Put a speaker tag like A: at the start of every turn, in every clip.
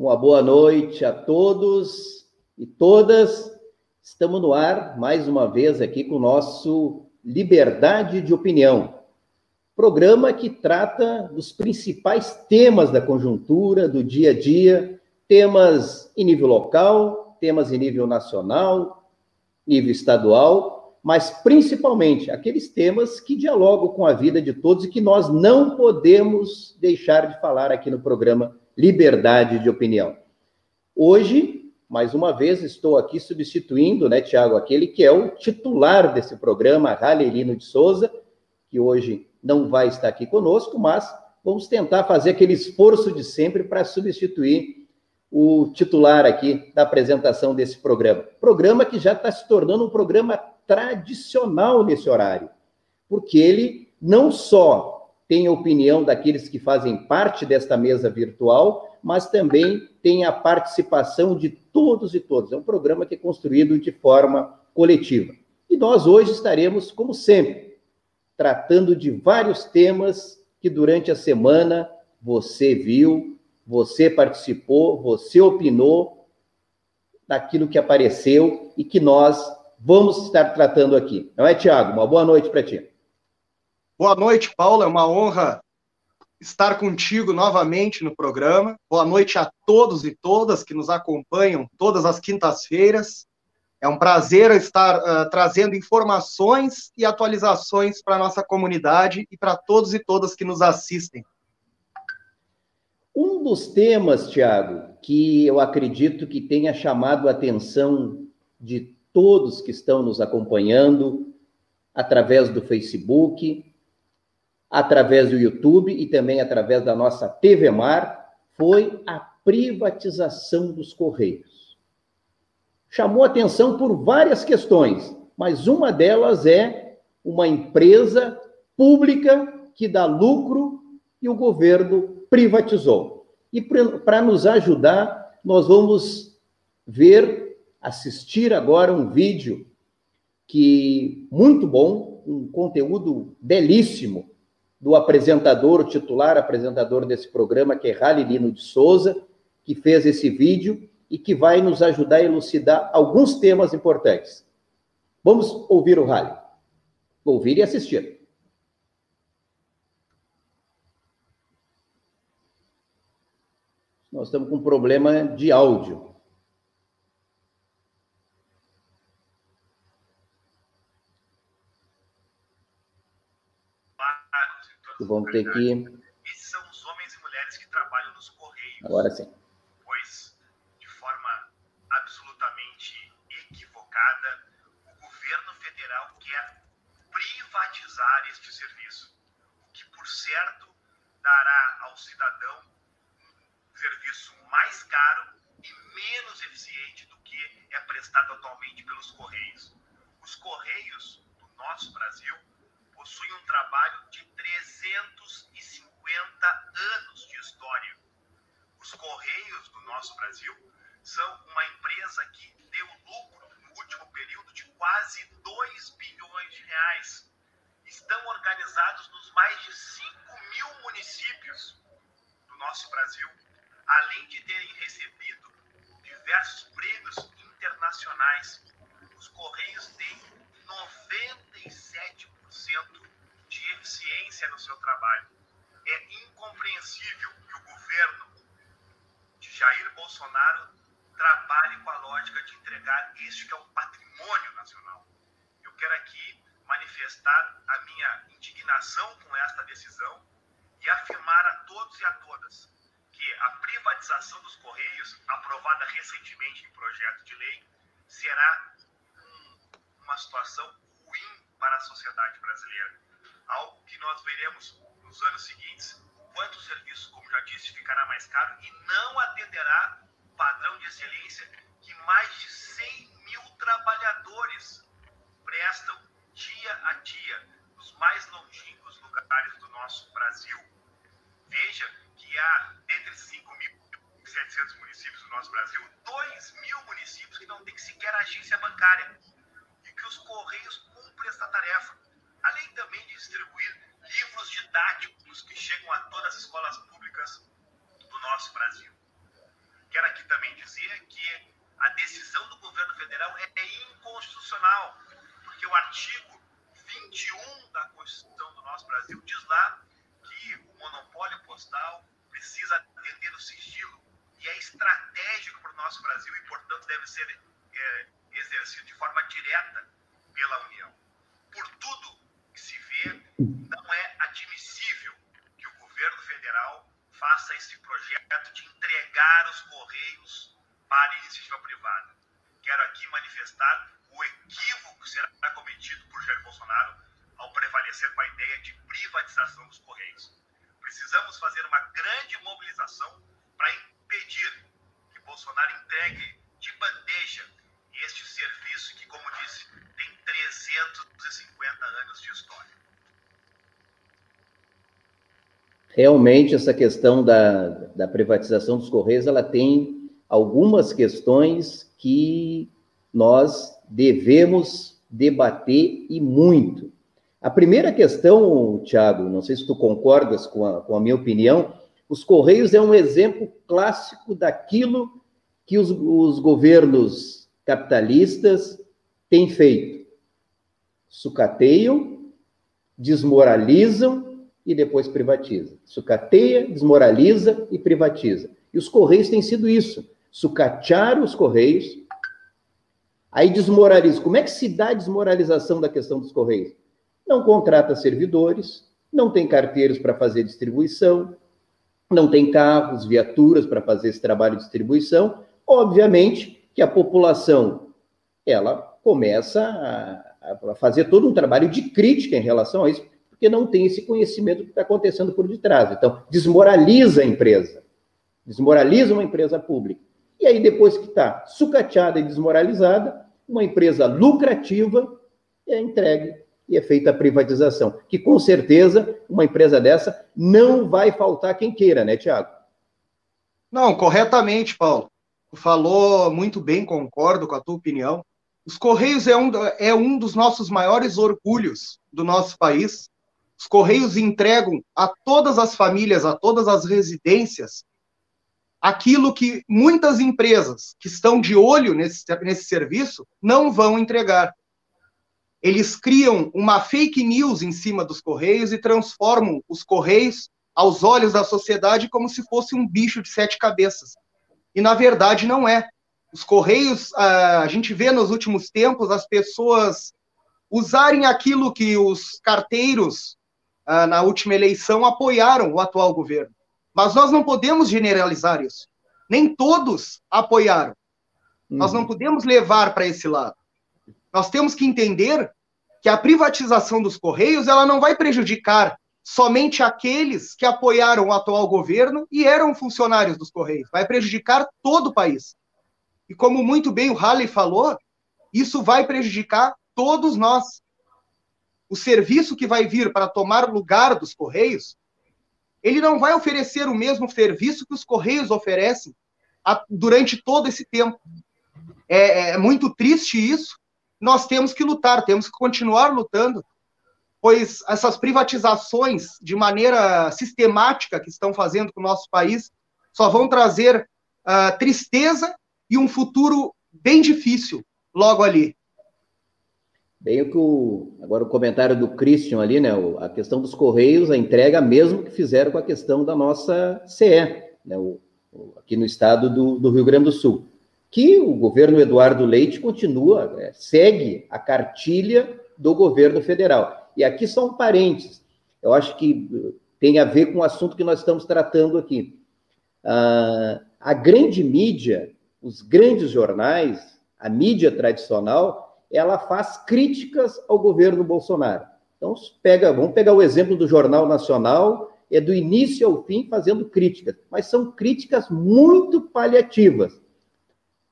A: Uma boa noite a todos e todas. Estamos no ar mais uma vez aqui com o nosso Liberdade de Opinião, programa que trata dos principais temas da conjuntura, do dia a dia, temas em nível local, temas em nível nacional, nível estadual, mas principalmente aqueles temas que dialogam com a vida de todos e que nós não podemos deixar de falar aqui no programa Liberdade de Opinião. Hoje, mais uma vez, estou aqui substituindo, né, Tiago, aquele que é o titular desse programa, Ralelino de Souza, que hoje não vai estar aqui conosco, mas vamos tentar fazer aquele esforço de sempre para substituir o titular aqui da apresentação desse programa. Programa que já está se tornando um programa tradicional nesse horário, porque ele não só tem a opinião daqueles que fazem parte desta mesa virtual, mas também tem a participação de todos e todas. É um programa que é construído de forma coletiva. E nós hoje estaremos, como sempre, tratando de vários temas que durante a semana você viu, você participou, você opinou daquilo que apareceu e que nós vamos estar tratando aqui. Não é, Tiago? Uma boa noite para ti.
B: Boa noite, Paulo. É uma honra estar contigo novamente no programa. Boa noite a todos e todas que nos acompanham todas as quintas-feiras. É um prazer estar uh, trazendo informações e atualizações para a nossa comunidade e para todos e todas que nos assistem.
A: Um dos temas, Tiago, que eu acredito que tenha chamado a atenção de todos que estão nos acompanhando através do Facebook, através do YouTube e também através da nossa TV Mar, foi a privatização dos Correios. Chamou atenção por várias questões, mas uma delas é uma empresa pública que dá lucro e o governo privatizou. E para nos ajudar, nós vamos ver, assistir agora um vídeo que muito bom, um conteúdo belíssimo do apresentador, o titular apresentador desse programa, que é Ralilino de Souza, que fez esse vídeo e que vai nos ajudar a elucidar alguns temas importantes. Vamos ouvir o Rally. Ouvir e assistir. Nós estamos com um problema de áudio. Vamos ter que.
C: Esses são os homens e mulheres que trabalham nos Correios.
A: Agora sim.
C: Pois, de forma absolutamente equivocada, o governo federal quer privatizar este serviço, o que, por certo, dará ao cidadão um serviço mais caro e menos eficiente do que é prestado atualmente pelos Correios. Os Correios do nosso Brasil possuem um trabalho de 350 anos de história. Os Correios do nosso Brasil são uma empresa que deu lucro no último período de quase 2 bilhões de reais. Estão organizados nos mais de 5 mil municípios do nosso Brasil, além de terem recebido diversos prêmios internacionais. Eficiência no seu trabalho. É incompreensível que o governo de Jair Bolsonaro trabalhe com a lógica de entregar este que é um patrimônio nacional. Eu quero aqui manifestar a minha indignação com esta decisão e afirmar a todos e a todas que a privatização dos Correios, aprovada recentemente em projeto de lei, será um, uma situação para a sociedade brasileira. Algo que nós veremos nos anos seguintes, quanto o serviço, como já disse, ficará mais caro e não atenderá o padrão de excelência que mais de 100 mil trabalhadores prestam dia a dia nos mais longínquos lugares do nosso Brasil. Veja que há, dentre 5.700 municípios do nosso Brasil, 2 mil municípios que não têm sequer agência bancária e que os Correios cumpre esta tarefa, além também de distribuir livros didáticos que chegam a todas as escolas públicas do nosso Brasil. Quero também dizer que a decisão do governo federal é inconstitucional, porque o artigo 21 da Constituição do nosso Brasil diz lá que o monopólio postal precisa atender o sigilo e é estratégico para o nosso Brasil e, portanto, deve ser é, exercido de forma direta pela União. Por tudo que se vê, não é admissível que o governo federal faça esse projeto de entregar os Correios para a iniciativa privada. Quero aqui manifestar o equívoco que será cometido por Jair Bolsonaro ao prevalecer com a ideia de privatização dos Correios. Precisamos fazer uma grande mobilização para impedir que Bolsonaro entregue de bandeja este serviço que, como disse, tem 350 anos de história.
A: Realmente, essa questão da, da privatização dos Correios, ela tem algumas questões que nós devemos debater e muito. A primeira questão, Tiago, não sei se tu concordas com a, com a minha opinião, os Correios é um exemplo clássico daquilo que os, os governos capitalistas têm feito. Sucateiam, desmoralizam e depois privatizam. Sucateia, desmoraliza e privatiza. E os Correios têm sido isso. Sucatear os Correios, aí desmoraliza. Como é que se dá a desmoralização da questão dos Correios? Não contrata servidores, não tem carteiros para fazer distribuição, não tem carros, viaturas para fazer esse trabalho de distribuição. Obviamente que a população ela começa a, a fazer todo um trabalho de crítica em relação a isso, porque não tem esse conhecimento do que está acontecendo por detrás. Então, desmoraliza a empresa, desmoraliza uma empresa pública. E aí, depois que está sucateada e desmoralizada, uma empresa lucrativa é entregue e é feita a privatização. Que com certeza uma empresa dessa não vai faltar quem queira, né, Tiago?
B: Não, corretamente, Paulo. Falou muito bem, concordo com a tua opinião. Os Correios é um, é um dos nossos maiores orgulhos do nosso país. Os Correios entregam a todas as famílias, a todas as residências, aquilo que muitas empresas que estão de olho nesse, nesse serviço não vão entregar. Eles criam uma fake news em cima dos Correios e transformam os Correios, aos olhos da sociedade, como se fosse um bicho de sete cabeças. E, na verdade, não é. Os Correios, a gente vê nos últimos tempos as pessoas usarem aquilo que os carteiros, na última eleição, apoiaram o atual governo. Mas nós não podemos generalizar isso. Nem todos apoiaram. Uhum. Nós não podemos levar para esse lado. Nós temos que entender que a privatização dos Correios ela não vai prejudicar somente aqueles que apoiaram o atual governo e eram funcionários dos Correios. Vai prejudicar todo o país. E como muito bem o Halley falou, isso vai prejudicar todos nós. O serviço que vai vir para tomar lugar dos Correios, ele não vai oferecer o mesmo serviço que os Correios oferecem durante todo esse tempo. É, é muito triste isso, nós temos que lutar, temos que continuar lutando, pois essas privatizações de maneira sistemática que estão fazendo com o nosso país só vão trazer uh, tristeza e um futuro bem difícil logo ali.
A: Bem o que o, agora o comentário do Christian ali, né? A questão dos Correios, a entrega mesmo que fizeram com a questão da nossa CE, né? O, aqui no estado do, do Rio Grande do Sul que o governo Eduardo Leite continua, é, segue a cartilha do governo federal. E aqui são parentes. Eu acho que tem a ver com o assunto que nós estamos tratando aqui. Ah, a grande mídia, os grandes jornais, a mídia tradicional, ela faz críticas ao governo Bolsonaro. Então, pega, vamos pegar o exemplo do Jornal Nacional, é do início ao fim fazendo críticas, mas são críticas muito paliativas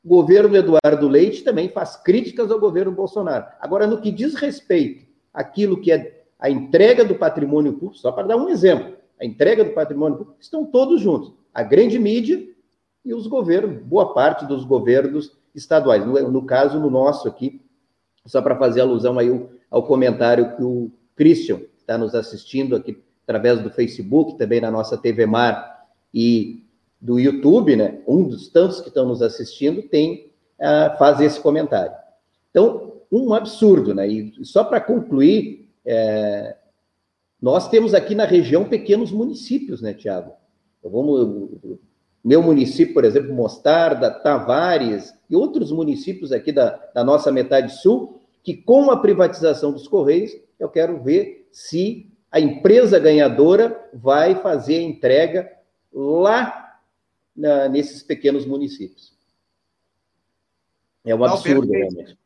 A: o governo Eduardo Leite também faz críticas ao governo Bolsonaro. Agora, no que diz respeito àquilo que é a entrega do patrimônio público, só para dar um exemplo, a entrega do patrimônio público, estão todos juntos. A grande mídia e os governos, boa parte dos governos estaduais. No, no caso, no nosso aqui, só para fazer alusão aí ao, comentário que o Christian está nos assistindo aqui através do Facebook, também na nossa TV Mar, e do YouTube, né, um dos tantos que estão nos assistindo, tem uh, faz esse comentário. Então, um absurdo, né? E só para concluir, é, nós temos aqui na região pequenos municípios, né, Tiago? Vamos, meu município, por exemplo, Mostarda, Tavares e outros municípios aqui da, da nossa metade sul, que com a privatização dos Correios, eu quero ver se a empresa ganhadora vai fazer a entrega lá na, nesses pequenos municípios. É um absurdo, Não, perfeito. realmente.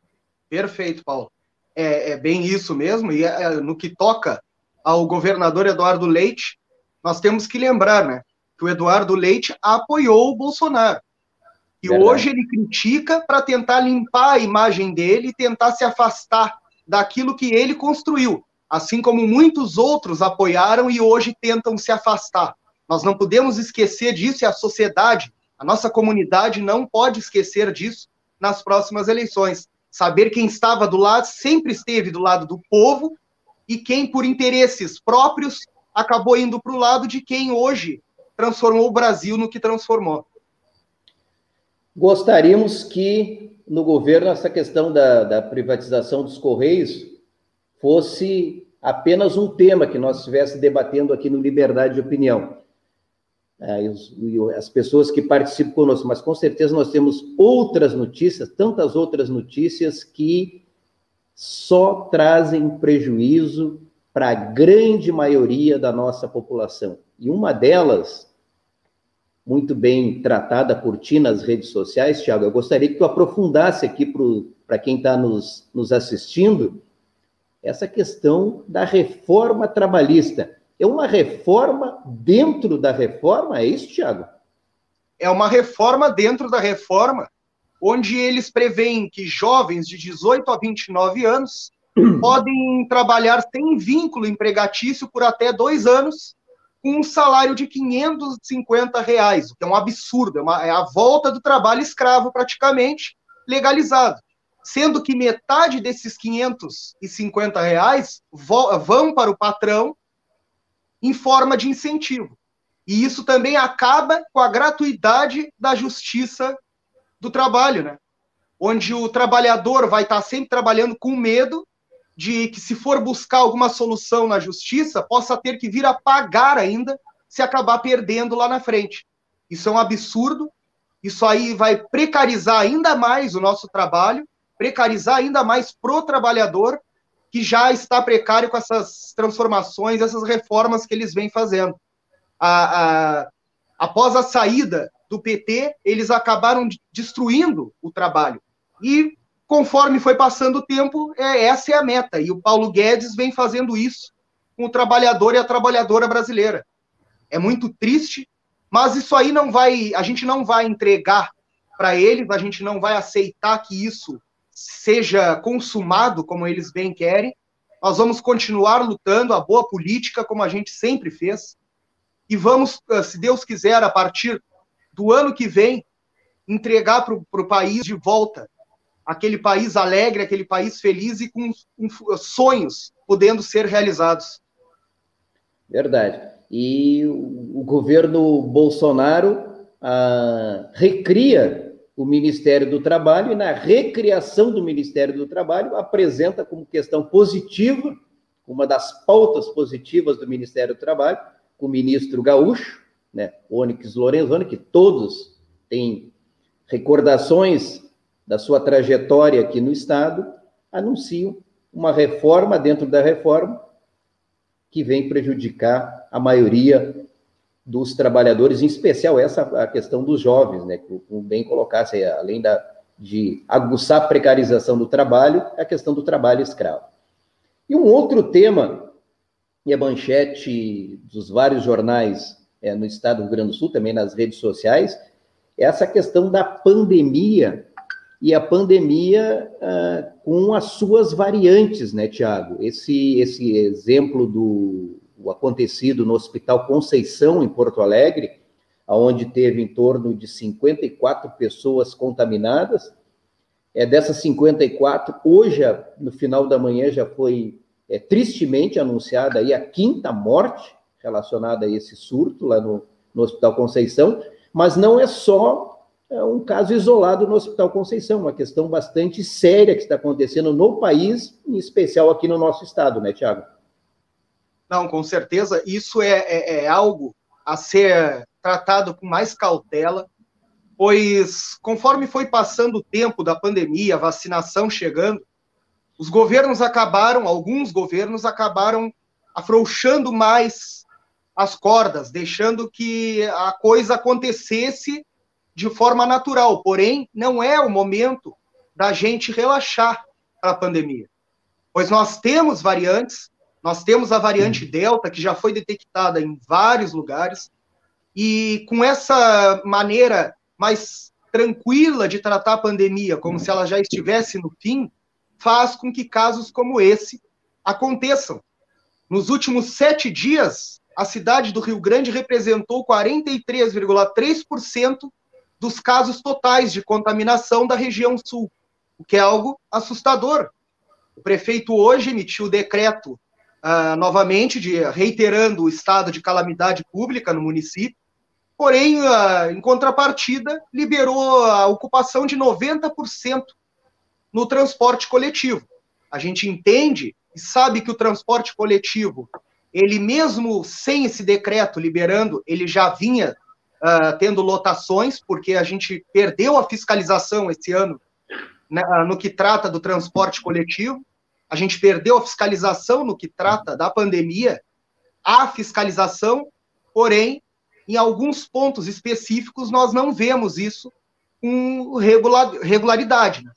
B: Perfeito, Paulo. É, é, bem isso mesmo, e é, no que toca ao governador Eduardo Leite, nós temos que lembrar, né, que o Eduardo Leite apoiou o Bolsonaro. E Verdade. hoje ele critica para tentar limpar a imagem dele e tentar se afastar daquilo que ele construiu, assim como muitos outros apoiaram e hoje tentam se afastar. Nós não podemos esquecer disso e a sociedade, a nossa comunidade não pode esquecer disso nas próximas eleições. Saber quem estava do lado, sempre esteve do lado do povo e quem, por interesses próprios, acabou indo para o lado de quem hoje transformou o Brasil no que transformou.
A: Gostaríamos que no governo essa questão da, da privatização dos Correios fosse apenas um tema que nós estivéssemos debatendo aqui no Liberdade de Opinião. É, as pessoas que participam conosco, mas com certeza nós temos outras notícias, tantas outras notícias que só trazem prejuízo para a grande maioria da nossa população. E uma delas, muito bem tratada por ti nas redes sociais, Tiago, eu gostaria que tu aprofundasse aqui para quem está nos, nos assistindo, essa questão da reforma trabalhista. É uma reforma dentro da reforma, é isso, Tiago?
B: É uma reforma dentro da reforma, onde eles preveem que jovens de 18 a 29 anos podem trabalhar sem vínculo empregatício por até dois anos, com um salário de 550 reais, o que é um absurdo, é, uma, é a volta do trabalho escravo praticamente legalizado. Sendo que metade desses 550 reais vão para o patrão em forma de incentivo. E isso também acaba com a gratuidade da justiça do trabalho, né? Onde o trabalhador vai estar sempre trabalhando com medo de que, se for buscar alguma solução na justiça, possa ter que vir a pagar ainda se acabar perdendo lá na frente. Isso é um absurdo. Isso aí vai precarizar ainda mais o nosso trabalho, precarizar ainda mais pro trabalhador que já está precário com essas transformações, essas reformas que eles vêm fazendo. A, a, após a saída do PT, eles acabaram destruindo o trabalho. E conforme foi passando o tempo, é, essa é a meta. E o Paulo Guedes vem fazendo isso com o trabalhador e a trabalhadora brasileira. É muito triste, mas isso aí não vai, a gente não vai entregar para eles, a gente não vai aceitar que isso seja consumado como eles bem querem. Nós vamos continuar lutando a boa política como a gente sempre fez. E vamos, eh, se Deus quiser, a partir do ano que vem, entregar para o país de volta aquele país alegre, aquele país feliz e com, sonhos podendo ser realizados.
A: Verdade. E o, o governo Bolsonaro ah, recria o Ministério do Trabalho e na recriação do Ministério do Trabalho apresenta como questão positiva, uma das pautas positivas do Ministério do Trabalho, com o ministro Gaúcho, né, Onyx Lorenzoni, que todos têm recordações da sua trajetória aqui no Estado, anunciam uma reforma dentro da reforma que vem prejudicar a maioria dos trabalhadores, em especial essa a questão dos jovens, né? Como bem colocasse, além da, de aguçar a precarização do trabalho, a questão do trabalho escravo. E um outro tema, e a manchete dos vários jornais é, no estado do Rio Grande do Sul, também nas redes sociais, é essa questão da pandemia e a pandemia ah, com as suas variantes, né, Tiago? Esse, esse exemplo do acontecido no Hospital Conceição, em Porto Alegre, onde teve em torno de 54 pessoas contaminadas. É, dessas 54, hoje, no final da manhã, já foi é, tristemente anunciada aí a quinta morte relacionada a esse surto lá no, no Hospital Conceição, Mas não é só é, um caso isolado no Hospital Conceição, uma questão bastante séria que está acontecendo no país, em especial aqui no nosso estado, né, Tiago?
B: Não, com certeza, isso é, é, é algo a ser tratado com mais cautela, pois conforme foi passando o tempo da pandemia, a vacinação chegando, os governos acabaram, alguns governos acabaram afrouxando mais as cordas, deixando que a coisa acontecesse de forma natural. Porém, não é o momento da gente relaxar para a pandemia, pois nós temos variantes, nós temos a variante Delta, que já foi detectada em vários lugares, e com essa maneira mais tranquila de tratar a pandemia, como se ela já estivesse no fim, faz com que casos como esse aconteçam. Nos últimos sete dias, a cidade do Rio Grande representou 43,3% dos casos totais de contaminação da região sul, o que é algo assustador. O prefeito hoje emitiu decreto uh, novamente, de, reiterando o estado de calamidade pública no município, porém, uh, em contrapartida, liberou a ocupação de 90% no transporte coletivo. A gente entende e sabe que o transporte coletivo, ele mesmo sem esse decreto liberando, ele já vinha uh, tendo lotações, porque a gente perdeu a fiscalização esse ano né, no que trata do transporte coletivo. A gente perdeu a fiscalização no que trata da pandemia, a fiscalização, porém, em alguns pontos específicos, nós não vemos isso com regularidade. Né?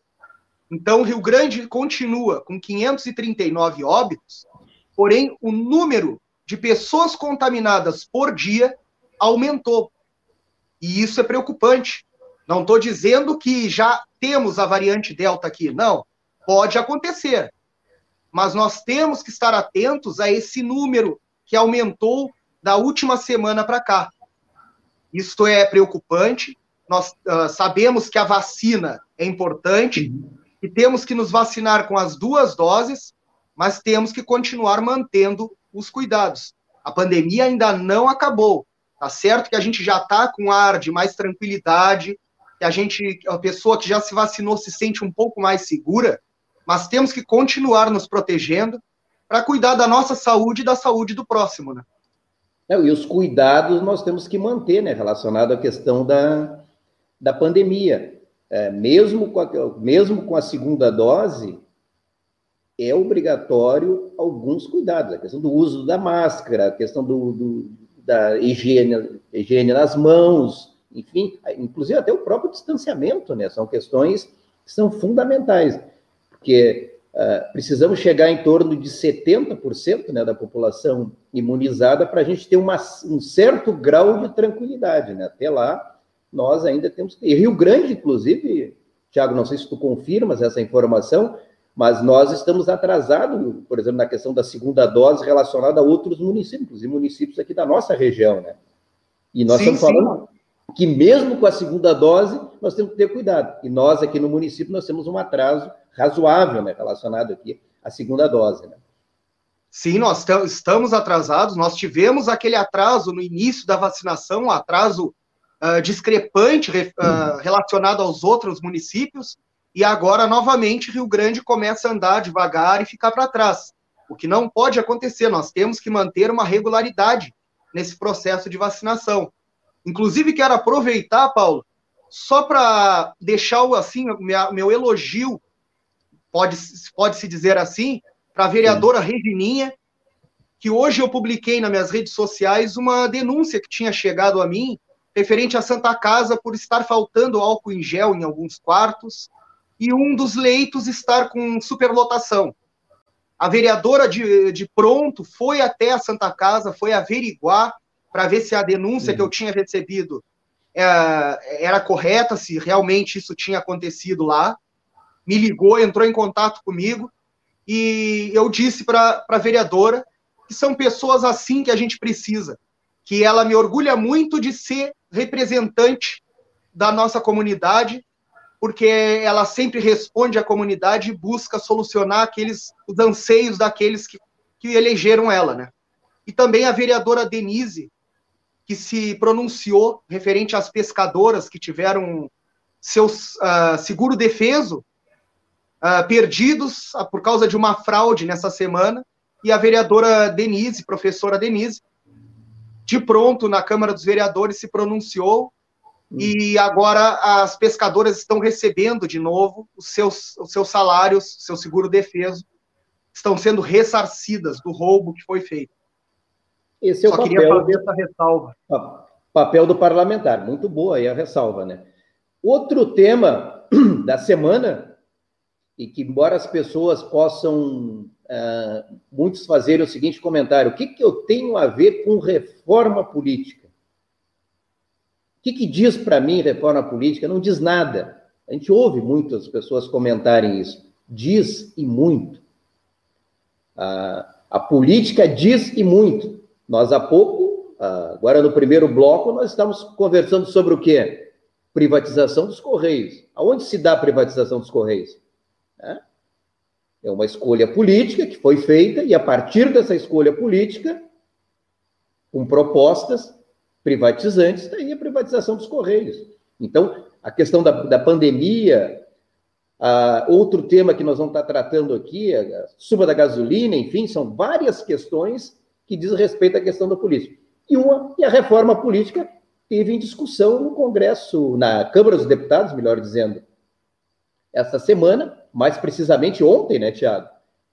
B: Então, Rio Grande continua com 539 óbitos, porém, o número de pessoas contaminadas por dia aumentou. E isso é preocupante. Não estou dizendo que já temos a variante Delta aqui, não. Pode acontecer. Mas nós temos que estar atentos a esse número que aumentou da última semana para cá. Isso é preocupante. Nós uh, sabemos que a vacina é importante, e temos que nos vacinar com as duas doses, mas temos que continuar mantendo os cuidados. A pandemia ainda não acabou. Tá certo que a gente já está com ar de mais tranquilidade, que a gente, a pessoa que já se vacinou se sente um pouco mais segura, mas temos que continuar nos protegendo para cuidar da nossa saúde e da saúde do próximo, né?
A: É, e os cuidados nós temos que manter, né, relacionado à questão da, da pandemia é, mesmo, com a, mesmo com a segunda dose, é obrigatório alguns cuidados. A questão do uso da máscara, a questão do, do, da higiene, higiene nas mãos, enfim, inclusive até o próprio distanciamento, né? São questões que são fundamentais, porque uh, precisamos chegar em torno de 70% né, da população imunizada para a gente ter uma, um certo grau de tranquilidade, né? Até lá, nós ainda temos. E Rio Grande, inclusive, Tiago, não sei se tu confirmas essa informação, mas nós estamos atrasados, por exemplo, na questão da segunda dose relacionada a outros municípios, e municípios aqui da nossa região, né? E nós sim, estamos falando sim. que mesmo com a segunda dose, nós temos que ter cuidado. E nós aqui no município, nós temos um atraso razoável, né, relacionado aqui à segunda dose, né?
B: Sim, nós estamos atrasados. Nós tivemos aquele atraso no início da vacinação, um atraso uh, discrepante uh, relacionado aos outros municípios, e agora, novamente, Rio Grande começa a andar devagar e ficar para trás. O que não pode acontecer, nós temos que manter uma regularidade nesse processo de vacinação. Inclusive, quero aproveitar, Paulo, só para deixar assim, meu elogio, pode, pode se dizer assim, para a vereadora. Regininha, que hoje eu publiquei nas minhas redes sociais uma denúncia que tinha chegado a mim referente à Santa Casa por estar faltando álcool em gel em alguns quartos e um dos leitos estar com superlotação. A vereadora de, de pronto foi até a Santa Casa, foi averiguar para ver se a denúncia que eu tinha recebido é, era correta, se realmente isso tinha acontecido lá. Me ligou, entrou em contato comigo e eu disse para a vereadora que são pessoas assim que a gente precisa, que ela me orgulha muito de ser representante da nossa comunidade, porque ela sempre responde à comunidade e busca solucionar aqueles os anseios daqueles que, que elegeram ela, né? E também a vereadora Denise, que se pronunciou referente às pescadoras que tiveram seu uh, seguro defeso uh, perdidos uh, por causa de uma fraude nessa semana, e a vereadora Denise, professora Denise, de pronto na Câmara dos Vereadores se pronunciou hum. e agora as pescadoras estão recebendo de novo os seus, os seus salários, seu seguro defeso, estão sendo ressarcidas do roubo que foi feito.
A: Esse é Só o queria papel, fazer essa ressalva. Papel do parlamentar, muito boa aí a ressalva, né? Outro tema da semana, e que embora as pessoas possam, uh, muitos fazerem o seguinte comentário, o que, que eu tenho a ver com reforma política? Que, que diz para mim reforma política? Não diz nada. A gente ouve muitas pessoas comentarem isso. Diz e muito. Uh, a política diz e muito. Nós há pouco, agora no primeiro bloco, nós estamos conversando sobre o quê? Privatização dos Correios. Aonde se dá a privatização dos Correios? É uma escolha política que foi feita, e a partir dessa escolha política, com propostas privatizantes, está aí a privatização dos Correios. Então, a questão da, da pandemia, outro tema que nós vamos estar tratando aqui, a suba da gasolina, enfim, são várias questões que diz respeito à questão da política. E uma, e a reforma política teve em discussão no Congresso, na Câmara dos Deputados, melhor dizendo, essa semana, mais precisamente ontem, né, Tiago?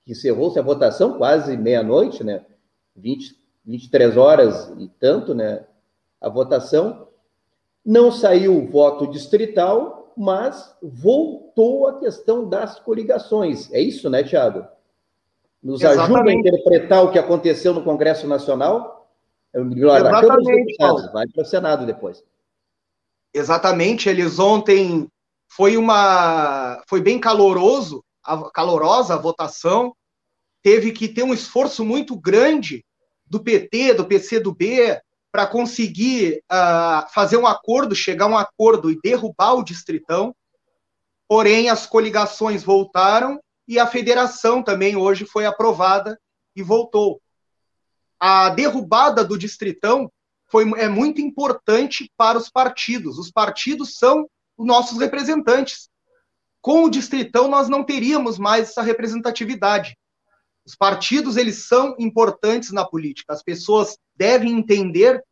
A: Encerrou-se a votação quase meia-noite, né? 20, 23 horas e tanto, né? A votação. Não saiu o voto distrital, mas voltou a questão das coligações. É isso, né, Tiago? nos Exatamente. ajuda a interpretar o que aconteceu no Congresso Nacional.
B: Exatamente.
A: vai para o Senado depois.
B: Exatamente, eles ontem foi uma foi bem caloroso, a, calorosa a votação. Teve que ter um esforço muito grande do PT, do PCdoB, para conseguir uh, fazer um acordo, chegar a um acordo e derrubar o distritão. Porém, as coligações voltaram e a federação também hoje foi aprovada e voltou. A derrubada do distritão foi, é muito importante para os partidos. Os partidos são os nossos representantes. Com o distritão nós não teríamos mais essa representatividade. Os partidos eles são importantes na política. As pessoas devem entender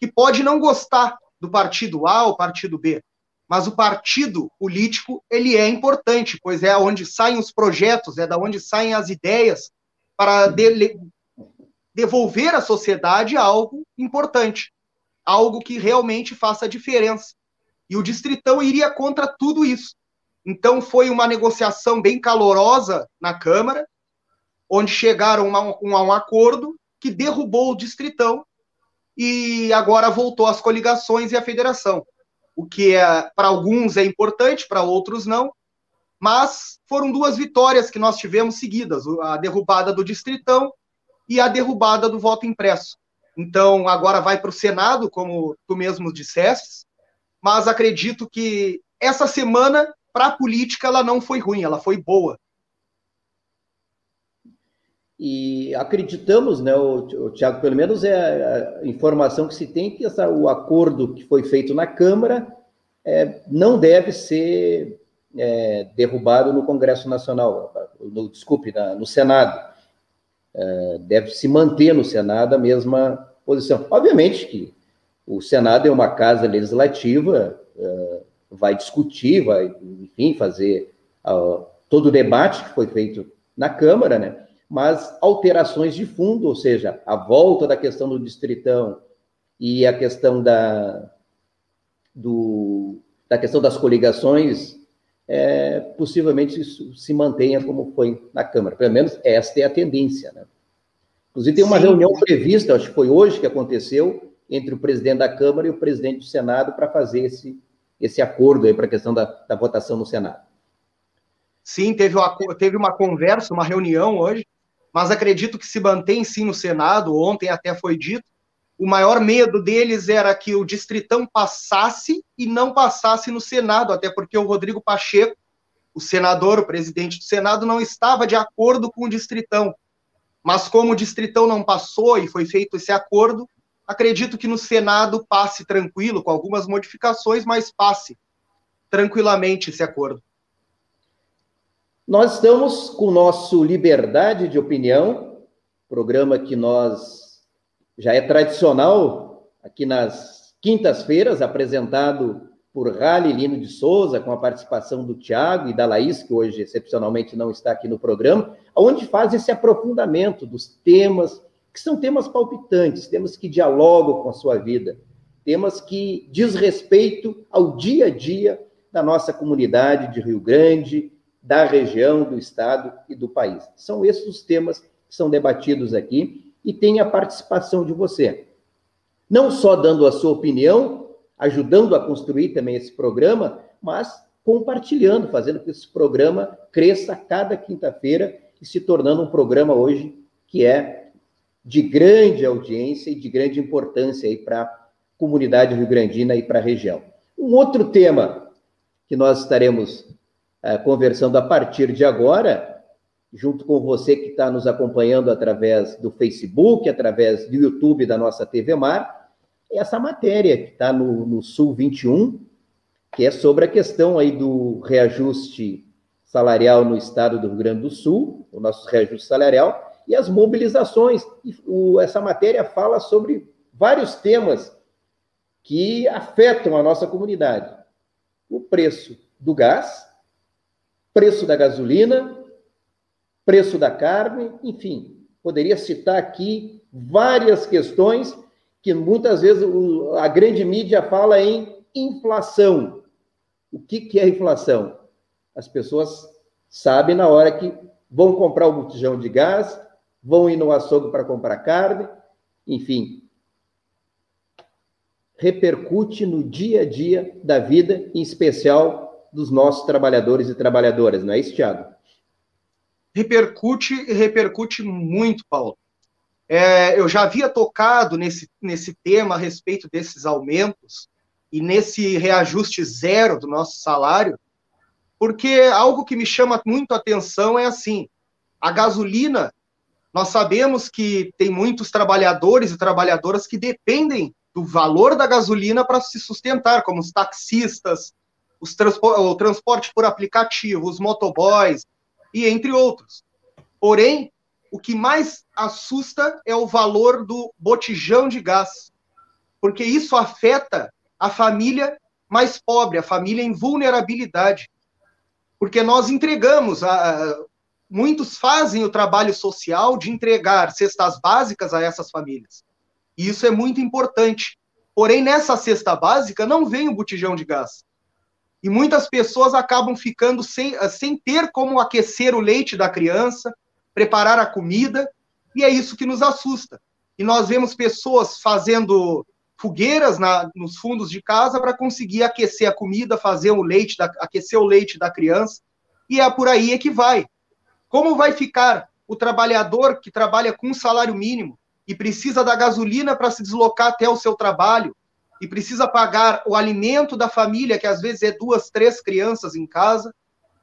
B: que pode não gostar do partido A ou partido B, mas o partido político ele é importante, pois é onde saem os projetos, é da onde saem as ideias para de, devolver à sociedade algo importante, algo que realmente faça diferença. E o distritão iria contra tudo isso. Então foi uma negociação bem calorosa na Câmara, onde chegaram a um acordo que derrubou o distritão e agora voltou às coligações e à federação o que é, para alguns é importante, para outros não. Mas foram duas vitórias que nós tivemos seguidas: a derrubada do Distritão e a derrubada do voto impresso. Então, agora vai para o Senado, como tu mesmo disseste, mas acredito que essa semana, para a política, ela não foi ruim, ela foi boa.
A: E acreditamos, né, o, o Tiago, pelo menos é a informação que se tem que essa, o acordo que foi feito na Câmara é, não deve ser é, derrubado no Congresso Nacional, no, desculpe, na, no Senado. É, deve se manter no Senado a mesma posição. Obviamente que o Senado é uma casa legislativa, é, vai discutir, vai, enfim, fazer uh, todo o debate que foi feito na Câmara, né? Mas alterações de fundo, ou seja, a volta da questão do distritão e a questão da, do, da questão das coligações, é, possivelmente isso se mantenha como foi na Câmara. Pelo menos esta é a tendência. Né? Inclusive, tem uma Sim. reunião prevista, acho que foi hoje que aconteceu, entre o presidente da Câmara e o presidente do Senado para fazer esse, esse acordo para a questão da, da votação no Senado.
B: Sim, teve uma, teve uma conversa, uma reunião hoje, mas acredito que se mantém sim no Senado, ontem até foi dito. O maior medo deles era que o Distritão passasse e não passasse no Senado, até porque o Rodrigo Pacheco, o senador, o presidente do Senado, não estava de acordo com o Distritão. Mas como o Distritão não passou e foi feito esse acordo, Acredito que no Senado passe tranquilo, com algumas modificações, mas passe tranquilamente esse acordo.
A: Nós estamos com o nosso Liberdade de Opinião, programa que nós já é tradicional aqui nas quintas-feiras, apresentado por Rale Lino de Souza, com a participação do Tiago e da Laís, que hoje excepcionalmente não está aqui no programa, onde faz esse aprofundamento dos temas, que são temas palpitantes, temas que dialogam com a sua vida, temas que diz respeito ao dia a dia da nossa comunidade de Rio Grande, da região, do estado e do país. São esses os temas que são debatidos aqui e tem a participação de você. Não só dando a sua opinião, ajudando a construir também esse programa, mas compartilhando, fazendo que esse programa cresça cada quinta-feira e se tornando um programa hoje que é de grande audiência e de grande importância aí para a comunidade rio-grandina e para a região. Um outro tema que nós estaremos conversando a partir de agora, junto com você que está nos acompanhando através do Facebook, através do YouTube da nossa TV Mar, essa matéria que está no, no Sul 21, que é sobre a questão aí do reajuste salarial no estado do Rio Grande do Sul, o nosso reajuste salarial, e as mobilizações. E o, essa matéria fala sobre vários temas que afetam a nossa comunidade. O preço do gás, preço da gasolina, preço da carne, enfim, poderia citar aqui várias questões que muitas vezes a grande mídia fala em inflação. O que, é inflação? As pessoas sabem na hora que vão comprar o botijão de gás, vão ir no açougue para comprar carne, enfim. Repercute no dia a dia da vida, em especial dos nossos trabalhadores e trabalhadoras, não é isso, Tiago?
B: Repercute e repercute muito, Paulo. É, eu já havia tocado nesse, nesse tema a respeito desses aumentos e nesse reajuste zero do nosso salário, porque algo que me chama muito a atenção é assim: a gasolina, nós sabemos que tem muitos trabalhadores e trabalhadoras que dependem do valor da gasolina para se sustentar, como os taxistas, os transpor o transporte por aplicativo, os motoboys e entre outros. Porém, o que mais assusta é o valor do botijão de gás, porque isso afeta a família mais pobre, a família em vulnerabilidade. Porque nós entregamos, a, muitos fazem o trabalho social de entregar cestas básicas a essas famílias. E isso é muito importante. Porém, nessa cesta básica não vem o botijão de gás. E muitas pessoas acabam ficando sem, sem ter como aquecer o leite da criança, preparar a comida, e é isso que nos assusta. E nós vemos pessoas fazendo fogueiras na, nos fundos de casa para conseguir aquecer a comida, fazer o leite, da, aquecer o leite da criança, e é por aí é que vai. Como vai ficar o trabalhador que trabalha com salário mínimo e precisa da gasolina para se deslocar até o seu trabalho, e precisa pagar o alimento da família, que às vezes é duas, três crianças em casa,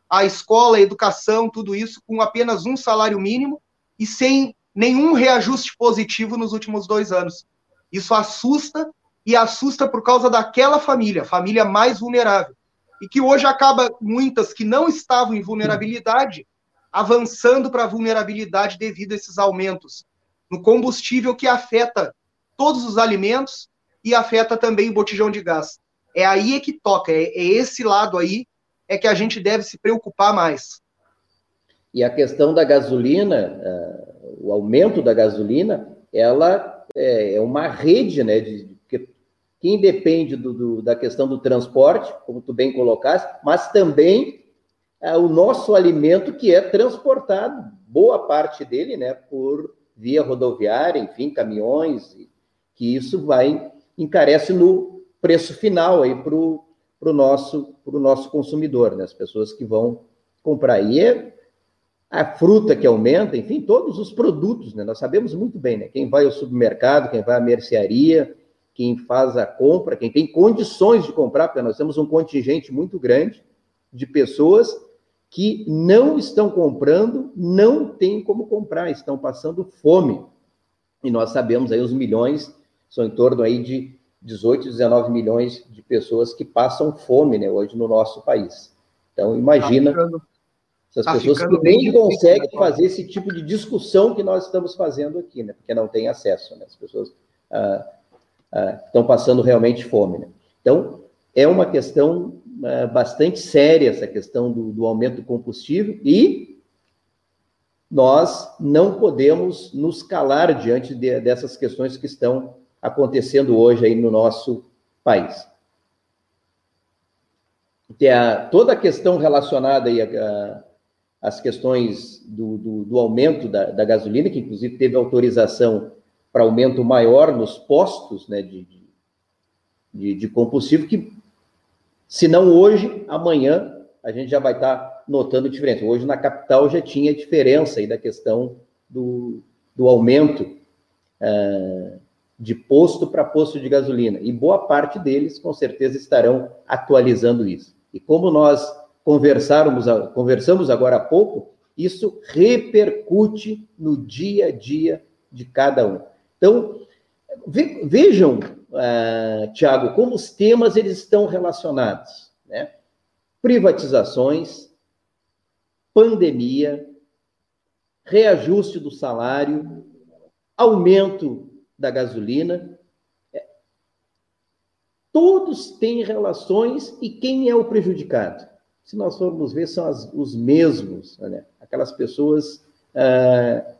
B: a escola, a educação, tudo isso com apenas um salário mínimo e sem nenhum reajuste positivo nos últimos dois anos. Isso assusta e assusta por causa daquela família, família mais vulnerável. E que hoje acaba muitas que não estavam em vulnerabilidade avançando para a vulnerabilidade devido a esses aumentos no combustível que afeta todos os alimentos e afeta também o botijão de gás. É aí que toca, é, é esse lado aí é que a gente deve se preocupar mais.
A: E a questão da gasolina, uh, o aumento da gasolina, ela é, é uma rede, né? De, de, quem depende do, do, da questão do transporte, como tu bem colocaste, mas também uh, o nosso alimento que é transportado, boa parte dele, né, por via rodoviária, enfim, caminhões, que isso vai encarece no preço final aí para o nosso, pro nosso consumidor, né? as pessoas que vão comprar. E é a fruta que aumenta, enfim, todos os produtos, né? Nós sabemos muito bem, né? Quem vai ao supermercado, quem vai à mercearia, quem faz a compra, quem tem condições de comprar, porque nós temos um contingente muito grande de pessoas que não estão comprando, não têm como comprar, estão passando fome. E nós sabemos aí os milhões São em torno aí de 18, 19 milhões de pessoas que passam fome né, hoje no nosso país. Então, imagina tá essas tá pessoas que nem conseguem né? fazer esse tipo de discussão que nós estamos fazendo aqui, né, porque não têm acesso. Né, as pessoas ah, ah, estão passando realmente fome. Né. Então, é uma questão ah, bastante séria essa questão do, do aumento do combustível e nós não podemos nos calar diante de, dessas questões que estão acontecendo hoje aí no nosso país. Tem a, toda a questão relacionada aí a, a, às questões do, do, do aumento da, da, gasolina, que inclusive teve autorização para aumento maior nos postos né, de, de, de combustível, que se não hoje, amanhã a gente já vai estar notando diferença. Hoje na capital já tinha diferença aí da questão do, do aumento uh, de posto para posto de gasolina. E boa parte deles, com certeza, estarão atualizando isso. E como nós conversamos, conversamos agora há pouco, isso repercute no dia a dia de cada um. Então, vejam, uh, Tiago, como os temas eles estão relacionados. Né? Privatizações, pandemia, reajuste do salário, aumento da gasolina. É, todos têm relações e quem é o prejudicado? Se nós formos ver, são as, os mesmos, né? aquelas pessoas, ah,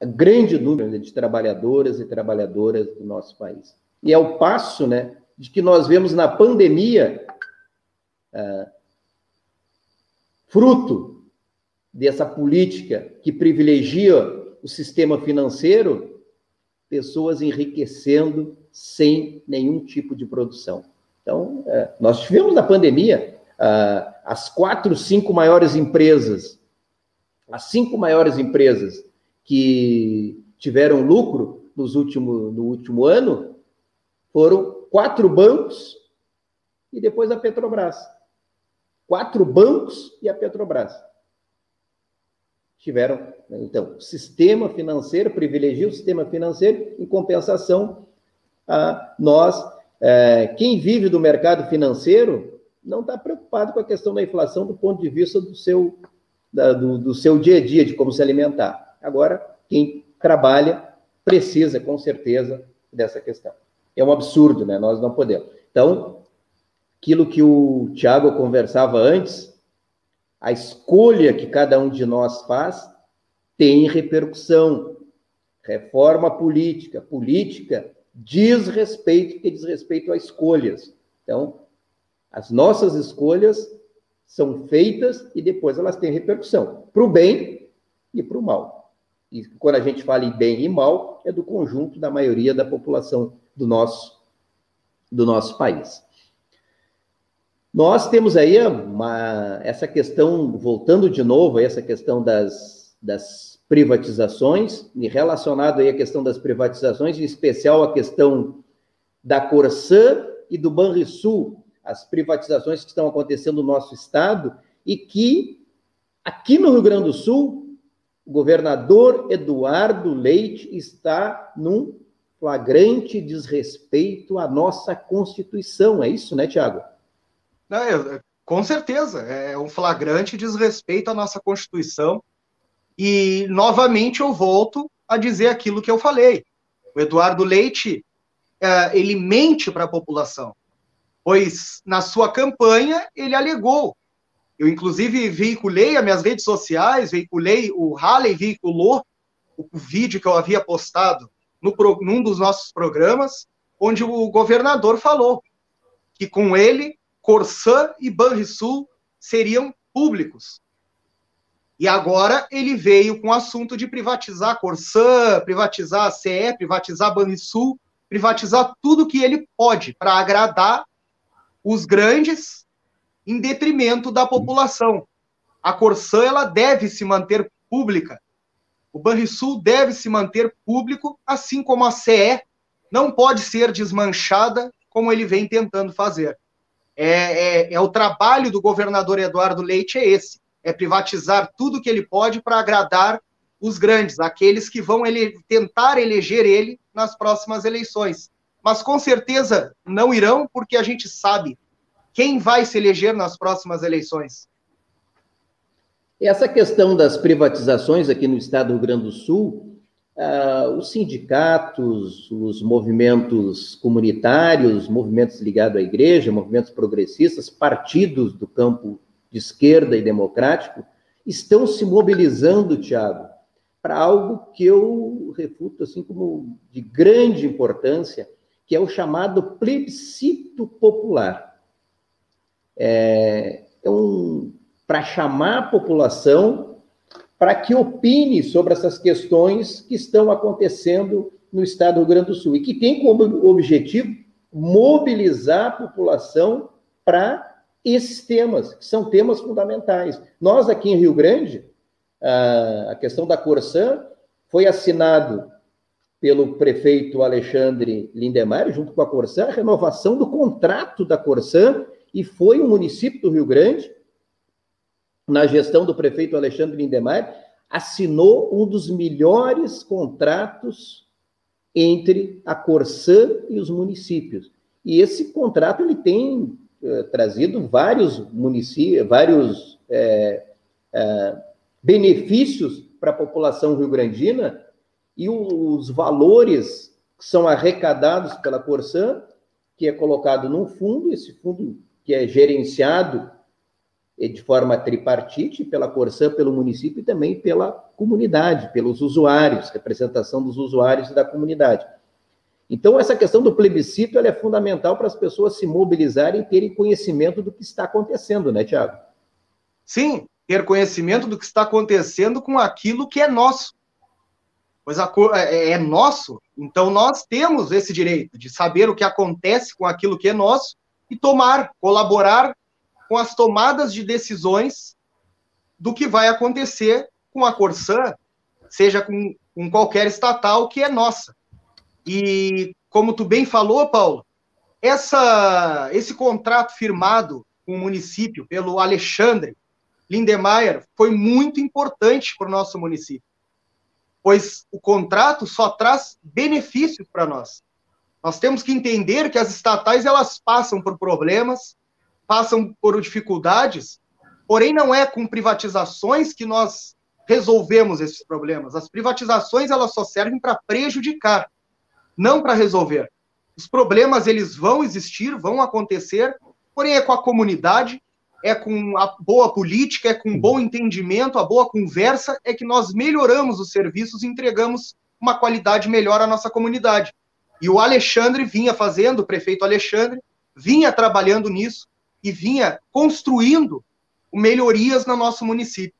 A: grande número de trabalhadoras e trabalhadoras do nosso país. E é o passo né, de que nós vemos na pandemia, ah, fruto dessa política que privilegia o sistema financeiro, pessoas enriquecendo sem nenhum tipo de produção. Então, é, nós tivemos na pandemia ah, as quatro, cinco maiores empresas, as cinco maiores empresas que tiveram lucro nos último, no último ano foram quatro bancos e depois a Petrobras. Quatro bancos e a Petrobras tiveram. Né? Então, sistema financeiro privilegia o sistema financeiro, em compensação, a nós, é, quem vive do mercado financeiro, não está preocupado com a questão da inflação do ponto de vista do seu, da, do, do seu dia a dia, de como se alimentar. Agora, quem trabalha precisa, com certeza, dessa questão. É um absurdo, né? Nós não podemos. Então, aquilo que o Tiago conversava antes, a escolha que cada um de nós faz tem repercussão. Reforma política, política diz respeito, que diz respeito a escolhas. Então, as nossas escolhas são feitas e depois elas têm repercussão, para o bem e para o mal. E quando a gente fala em bem e mal, é do conjunto da maioria da população do nosso, do nosso país. Nós temos aí uma, essa questão, voltando de novo essa questão das, das privatizações, e relacionado aí à questão das privatizações, em especial a questão da Corsã e do Banrisul, as privatizações que estão acontecendo no nosso estado, e que aqui no Rio Grande do Sul, o governador Eduardo Leite está num flagrante desrespeito à nossa Constituição. É isso, né, Tiago?
B: É, com certeza, é um flagrante desrespeito à nossa Constituição. E, novamente, eu volto a dizer aquilo que eu falei. O Eduardo Leite, é, ele mente para a população, pois na sua campanha ele alegou. Eu, inclusive, veiculei as minhas redes sociais, veiculei, o Halley veiculou o, o vídeo que eu havia postado no, num dos nossos programas, onde o governador falou que com ele Corsã e Banrisul seriam públicos. E agora ele veio com o assunto de privatizar Corsã, privatizar a CE, privatizar Banrisul, privatizar tudo que ele pode para agradar os grandes em detrimento da população. A Corsã ela deve se manter pública. O Banrisul deve se manter público, assim como a CE não pode ser desmanchada como ele vem tentando fazer. É, é, é, o trabalho do governador Eduardo Leite é esse, é privatizar tudo que ele pode para agradar os grandes, aqueles que vão ele, tentar eleger ele nas próximas eleições. Mas com certeza não irão, porque a gente sabe quem vai se eleger nas próximas eleições.
A: Essa questão das privatizações aqui no estado do Rio Grande do Sul, ah, os sindicatos, os movimentos comunitários, movimentos ligados à igreja, movimentos progressistas, partidos do campo de esquerda e democrático, estão se mobilizando, Tiago, para algo que eu refuto assim como de grande importância, que é o chamado plebiscito popular. É, é um para chamar a população para que opine sobre essas questões que estão acontecendo no estado do Rio Grande do Sul e que tem como objetivo mobilizar a população para esses temas, que são temas fundamentais. Nós aqui em Rio Grande, a questão da Corsã foi assinado pelo prefeito Alexandre Lindemeyer, junto com a Corsã, a renovação do contrato da Corsã, e foi o município do Rio Grande na gestão do prefeito Alexandre Lindemeyer, assinou um dos melhores contratos entre a Corsã e os municípios. E esse contrato ele tem eh, trazido vários municípios, vários eh, eh, benefícios para a população rio-grandina e os valores que são arrecadados pela Corsã, que é colocado num fundo, esse fundo que é gerenciado de forma tripartite, pela Corsã, pelo município e também pela comunidade, pelos usuários, representação dos usuários e da comunidade. Então, essa questão do plebiscito é fundamental para as pessoas se mobilizarem e terem conhecimento do que está acontecendo, né, Tiago?
B: Sim, ter conhecimento do que está acontecendo com aquilo que é nosso. Pois a, é, é nosso, então nós temos esse direito de saber o que acontece com aquilo que é nosso e tomar, colaborar com as tomadas de decisões do que vai acontecer com a Corsã, seja com, com qualquer estatal que é nossa. E como tu bem falou, Paulo, essa, esse contrato firmado com o município pelo Alexandre Lindemeyer foi muito importante para o nosso município, pois o contrato só traz benefícios para nós. Nós temos que entender que as estatais elas passam por problemas, passam por dificuldades, porém não é com privatizações que nós resolvemos esses problemas. As privatizações elas só servem para prejudicar, não para resolver. Os problemas eles vão existir, vão acontecer, porém é com a comunidade, é com a boa política, é com um bom entendimento, a boa conversa, é que nós melhoramos os serviços e entregamos uma qualidade melhor à nossa comunidade. E o Alexandre vinha fazendo, o prefeito Alexandre, vinha trabalhando nisso, e vinha construindo melhorias no nosso município.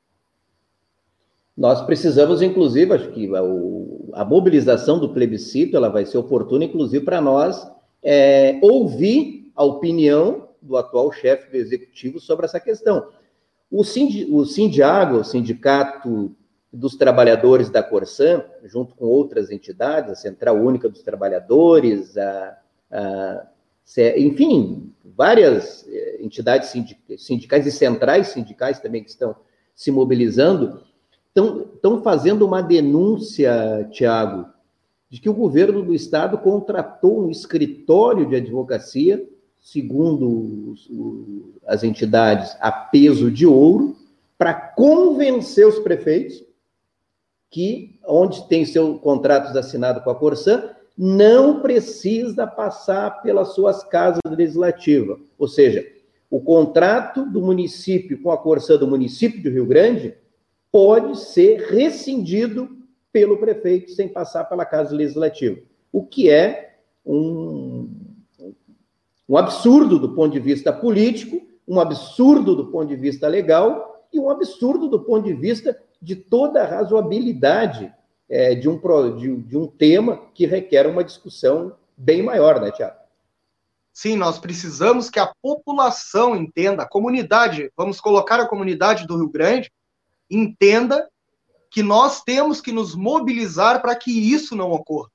A: Nós precisamos, inclusive, acho que a, mobilização do plebiscito ela vai ser oportuna, inclusive, para nós é, ouvir a opinião do atual chefe do executivo sobre essa questão. O, Sind, o Sindiago, o Sindicato dos Trabalhadores da Corsã, junto com outras entidades, a Central Única dos Trabalhadores, a, a enfim, várias eh, entidades sindicais e centrais sindicais também que estão se mobilizando, estão, estão fazendo uma denúncia, Tiago, de que o governo do estado contratou um escritório de advocacia, segundo os, as entidades, a peso de ouro, para convencer os prefeitos que, onde tem seu contratos assinado com a Corsã, não precisa passar pelas suas casas legislativas. Ou seja, o contrato do município com a Corsã do município de Rio Grande pode ser rescindido pelo prefeito sem passar pela Casa Legislativa, o que é um, um absurdo do ponto de vista político, um absurdo do ponto de vista legal e um absurdo do ponto de vista de toda a razoabilidade é, de, um, de, de um tema que requer uma discussão bem maior, né, Tiago?
B: Sim, nós precisamos que a população entenda, a comunidade, vamos colocar a comunidade do Rio Grande, entenda que nós temos que nos mobilizar para que isso não ocorra.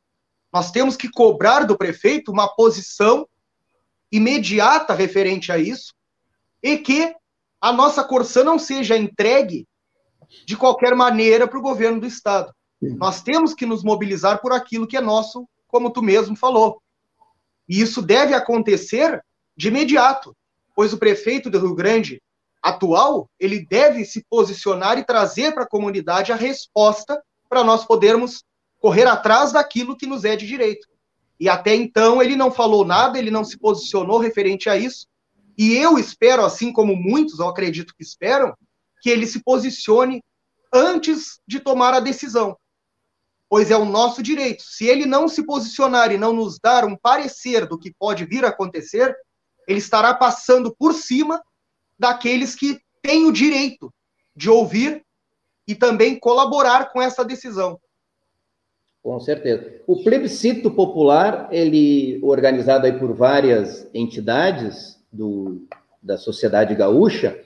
B: Nós temos que cobrar do prefeito uma posição imediata referente a isso e que a nossa Corsã não seja entregue de qualquer maneira para o governo do Estado. Nós temos que nos mobilizar por aquilo que é nosso, como tu mesmo falou. E isso deve acontecer de imediato, pois o prefeito do Rio Grande atual, ele deve se posicionar e trazer para a comunidade a resposta para nós podermos correr atrás daquilo que nos é de direito. E até então ele não falou nada, ele não se posicionou referente a isso. E eu espero, assim como muitos, eu acredito que esperam, que ele se posicione antes de tomar a decisão. Pois é o nosso direito. Se ele não se posicionar e não nos dar um parecer do que pode vir a acontecer, ele estará passando por cima daqueles que têm o direito de ouvir e também colaborar com essa decisão.
A: Com certeza. O plebiscito popular, ele organizado aí por várias entidades do, da sociedade gaúcha,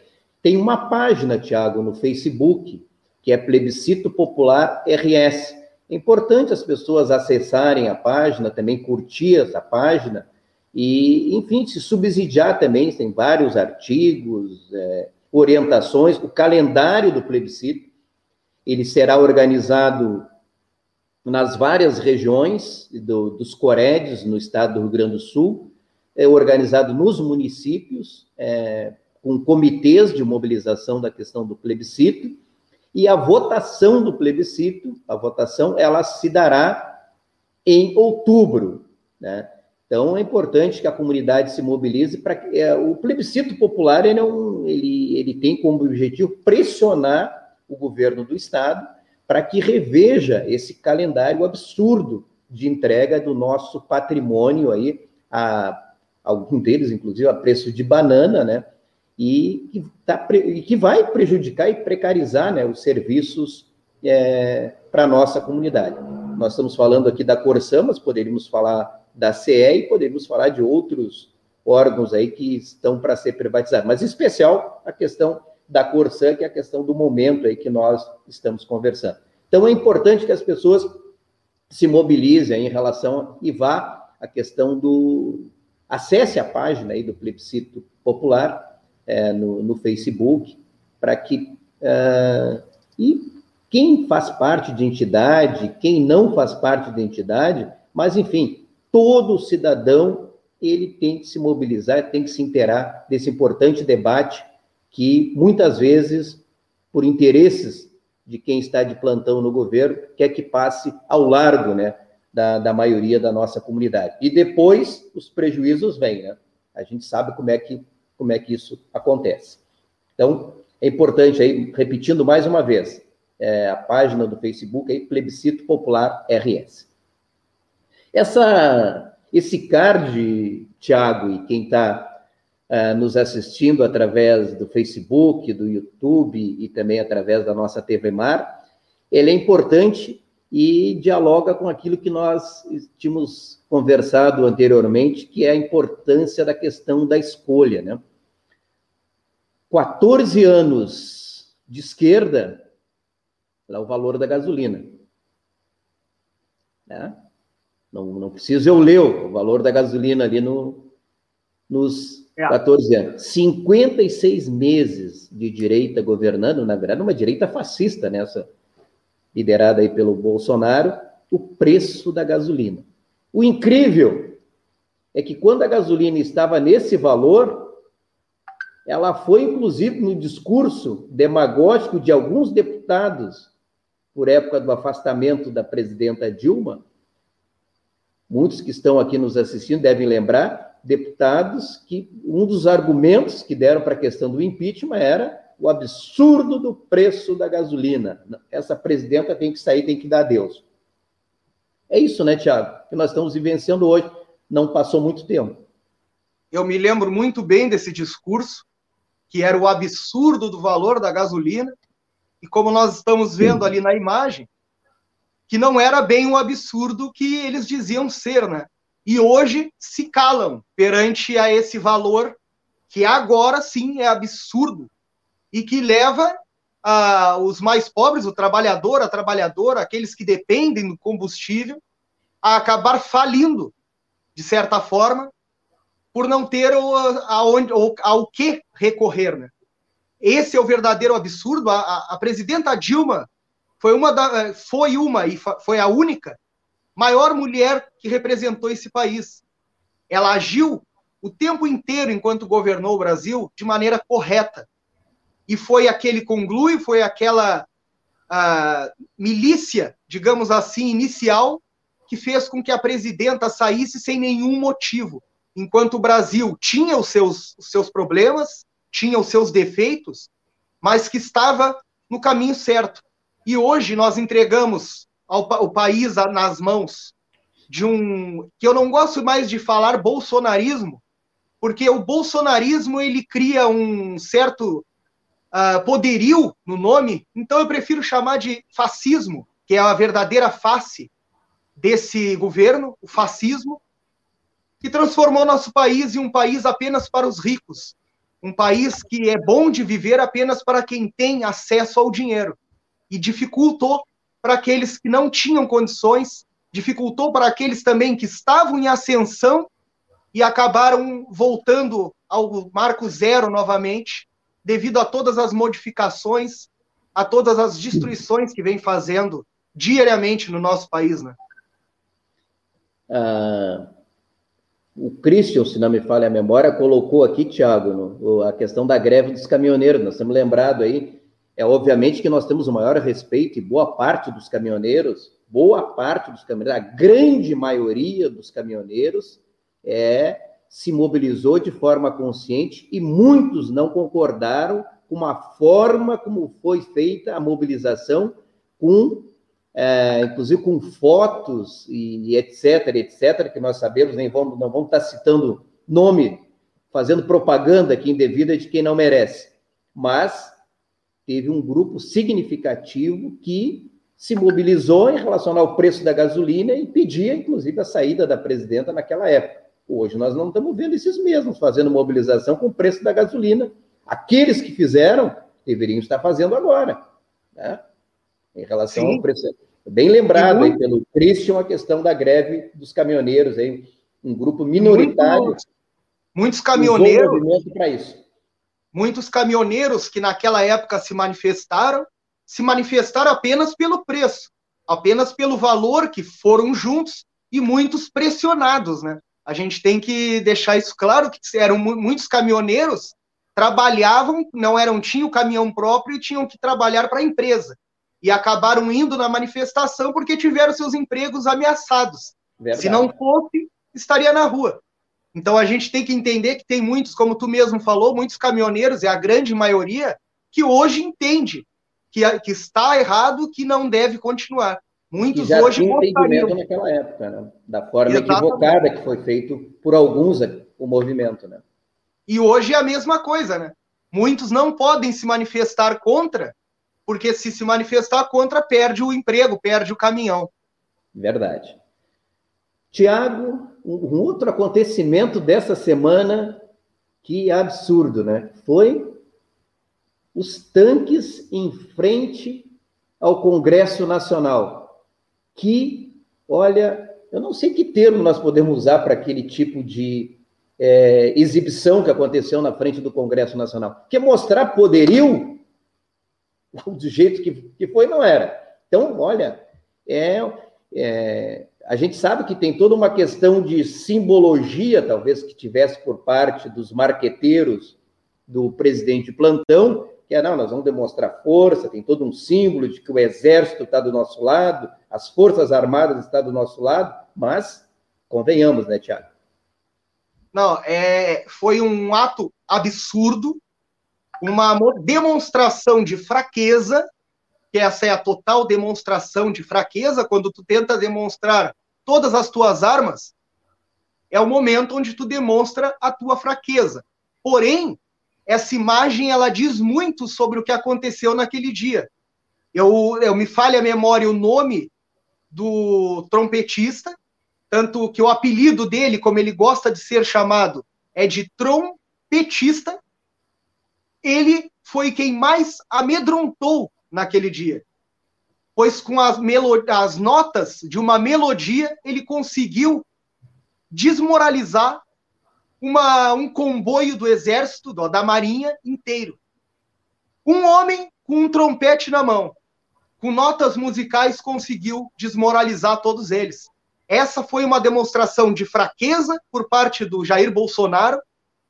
A: tem uma página, Tiago, no Facebook, que é Plebiscito Popular RS. É importante as pessoas acessarem a página, também curtir essa página, e, enfim, se subsidiar também, tem vários artigos, é, orientações, o calendário do plebiscito, ele será organizado nas várias regiões do, dos Corédes, no estado do Rio Grande do Sul, é organizado nos municípios, é, com comitês de mobilização da questão do plebiscito, e a votação do plebiscito, a votação, ela se dará em outubro, né? Então, é importante que a comunidade se mobilize para que é, o plebiscito popular ele, é um, ele, ele tem como objetivo pressionar o governo do estado para que reveja esse calendário absurdo de entrega do nosso patrimônio aí a algum deles inclusive a preço de banana, né? E que, tá, e que vai prejudicar e precarizar, né, os serviços é, para a nossa comunidade. Nós estamos falando aqui da Corsã, mas poderíamos falar da CE e poderíamos falar de outros órgãos aí que estão para ser privatizados, mas em especial a questão da Corsã, que é a questão do momento aí que nós estamos conversando. Então é importante que as pessoas se mobilizem em relação e vá a questão do acesse a página aí do plebiscito popular é, no, no, Facebook para que uh, e quem faz parte de entidade, quem não faz parte de entidade, mas enfim todo cidadão ele tem que se mobilizar, tem que se inteirar desse importante debate que muitas vezes, por interesses de quem está de plantão no governo, quer que passe ao largo, né, da, da maioria da nossa comunidade. E depois os prejuízos vêm, né? A gente sabe como é que como é que isso acontece. Então é importante aí, repetindo mais uma vez, é, a página do Facebook aí, Plebiscito Popular RS. Essa, esse card, Tiago, e quem está uh, eh, nos assistindo através do Facebook, do YouTube e também através da nossa TV Mar, ele é importante e dialoga com aquilo que nós tínhamos conversado anteriormente, que é a importância da questão da escolha, né? 14 anos de esquerda, lá o valor da gasolina. Né? Não, não preciso eu ler o valor da gasolina ali no, nos é. 14 anos. 56 meses de direita governando, na verdade, uma direita fascista nessa, liderada aí pelo Bolsonaro, o preço da gasolina. O incrível é que quando a gasolina estava nesse valor, ela foi, inclusive, no discurso demagógico de alguns deputados, por época do afastamento da presidenta Dilma, muitos que estão aqui nos assistindo devem lembrar, deputados que um dos argumentos que deram para a questão do impeachment era o absurdo do preço da gasolina. Essa presidenta tem que sair, tem que dar adeus. É isso, né, Tiago? Que nós estamos vivenciando hoje. Não passou muito tempo.
B: Eu me lembro muito bem desse discurso, que era o absurdo do valor da gasolina, e como nós estamos vendo ali na imagem, que não era bem o absurdo que eles diziam ser, né? E hoje se calam perante a esse valor que agora sim é absurdo e que leva a, os mais pobres, o trabalhador, a trabalhadora, aqueles que dependem do combustível, a acabar falindo, de certa forma, por não ter aonde, ao que recorrer, né? esse é o verdadeiro absurdo. A, a, a presidenta Dilma foi uma, da, foi uma e foi a única maior mulher que representou esse país. Ela agiu o tempo inteiro, enquanto governou o Brasil, de maneira correta. E foi aquele conglui, foi aquela milícia, digamos assim, inicial, que fez com que a presidenta saísse sem nenhum motivo. Enquanto o Brasil tinha os seus, os seus problemas, tinha os seus defeitos, mas que estava no caminho certo. E hoje nós entregamos ao, o país nas mãos de um que eu não gosto mais de falar bolsonarismo, porque o bolsonarismo ele cria um certo uh, poderio no nome, então eu prefiro chamar de fascismo, que é a verdadeira face desse governo, o fascismo, que transformou nosso país em um país apenas para os ricos, um país que é bom de viver apenas para quem tem acesso ao dinheiro. E dificultou para aqueles que não tinham condições, dificultou para aqueles também que estavam em ascensão e acabaram voltando ao marco zero novamente, devido a todas as modificações, a todas as destruições que vem fazendo diariamente no nosso país, né?
A: Ah, o Christian, se não me falha a memória, colocou aqui, Tiago, a questão da greve dos caminhoneiros. Nós estamos lembrados aí é obviamente que nós temos o maior respeito e boa parte dos caminhoneiros, boa parte dos caminhoneiros, a grande maioria dos caminhoneiros é se mobilizou de forma consciente e muitos não concordaram com a forma como foi feita a mobilização, com é, inclusive com fotos e, e, etc, etc, que nós sabemos, nem vamos, não vamos estar citando nome, fazendo propaganda aqui indevida de quem não merece, mas teve um grupo significativo que se mobilizou em relação ao preço da gasolina e pedia, inclusive, a saída da presidenta naquela época. Hoje nós não estamos vendo esses mesmos fazendo mobilização com o preço da gasolina. Aqueles que fizeram deveriam estar fazendo agora, né? em relação Sim. ao preço. Bem lembrado aí pelo Christian a questão da greve dos caminhoneiros, aí, um grupo minoritário. Muito,
B: muitos caminhoneiros. para isso Muitos caminhoneiros que naquela época se manifestaram, se manifestaram apenas pelo preço, apenas pelo valor que foram juntos e muitos pressionados, né? A gente tem que deixar isso claro que eram muitos caminhoneiros trabalhavam, não eram tinham caminhão próprio e tinham que trabalhar para a empresa e acabaram indo na manifestação porque tiveram seus empregos ameaçados. Verdade. Se não fosse, estaria na rua. Então a gente tem que entender que tem muitos, como tu mesmo falou, muitos caminhoneiros, é a grande maioria, que hoje entende que, que está errado, que não deve continuar. Muitos
A: já
B: hoje
A: tinha entendimento naquela época, né? da forma Exatamente. equivocada que foi feito por alguns o movimento, né?
B: E hoje é a mesma coisa, né? Muitos não podem se manifestar contra, porque se se manifestar contra, perde o emprego, perde o caminhão.
A: Verdade. Tiago, um outro acontecimento dessa semana que absurdo, né? Foi os tanques em frente ao Congresso Nacional. Que, olha, eu não sei que termo nós podemos usar para aquele tipo de é, exibição que aconteceu na frente do Congresso Nacional. Que mostrar poderio do jeito que, que foi, não era. Então, olha, é, é a gente sabe que tem toda uma questão de simbologia, talvez que tivesse por parte dos marqueteiros do presidente plantão, que é, não, nós vamos demonstrar força, tem todo um símbolo de que o exército está do nosso lado, as forças armadas estão do nosso lado, mas convenhamos, né, Tiago?
B: Não, é, foi um ato absurdo, uma demonstração de fraqueza que essa é a total demonstração de fraqueza, quando tu tenta demonstrar todas as tuas armas, é o momento onde tu demonstra a tua fraqueza. Porém, essa imagem ela diz muito sobre o que aconteceu naquele dia. Eu, eu me falha a memória o nome do trompetista, tanto que o apelido dele, como ele gosta de ser chamado, é de trompetista. Ele foi quem mais amedrontou naquele dia. Pois com as, as notas de uma melodia, ele conseguiu desmoralizar uma, um comboio do exército, da marinha inteiro. Um homem com um trompete na mão, com notas musicais, conseguiu desmoralizar todos eles. Essa foi uma demonstração de fraqueza por parte do Jair Bolsonaro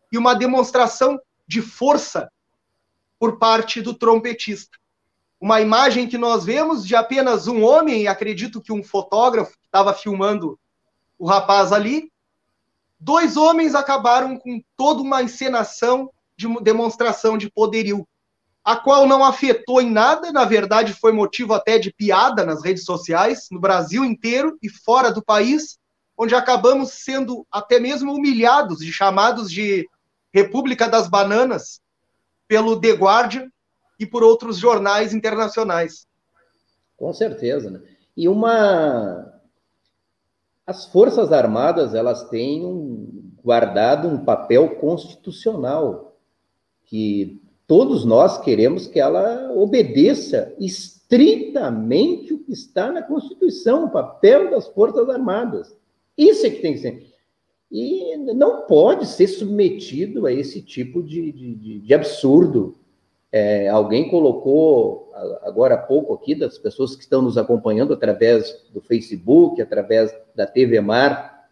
B: e uma demonstração de força por parte do trompetista. Uma imagem que nós vemos de apenas um homem, acredito que um fotógrafo que estava filmando o rapaz ali. Dois homens acabaram com toda uma encenação de demonstração de poderio, a qual não afetou em nada, na verdade foi motivo até de piada nas redes sociais, no Brasil inteiro e fora do país, onde acabamos sendo até mesmo humilhados e chamados de República das Bananas pelo The Guardian e por outros jornais internacionais.
A: Com certeza, né? E uma as Forças Armadas, elas têm um, guardado um papel constitucional que todos nós queremos que ela obedeça estritamente o que está na Constituição, o papel das Forças Armadas. Isso é que tem que ser. E não pode ser submetido a esse tipo de, de, de absurdo. É, alguém colocou agora há pouco aqui, das pessoas que estão nos acompanhando através do Facebook, através da TV Mar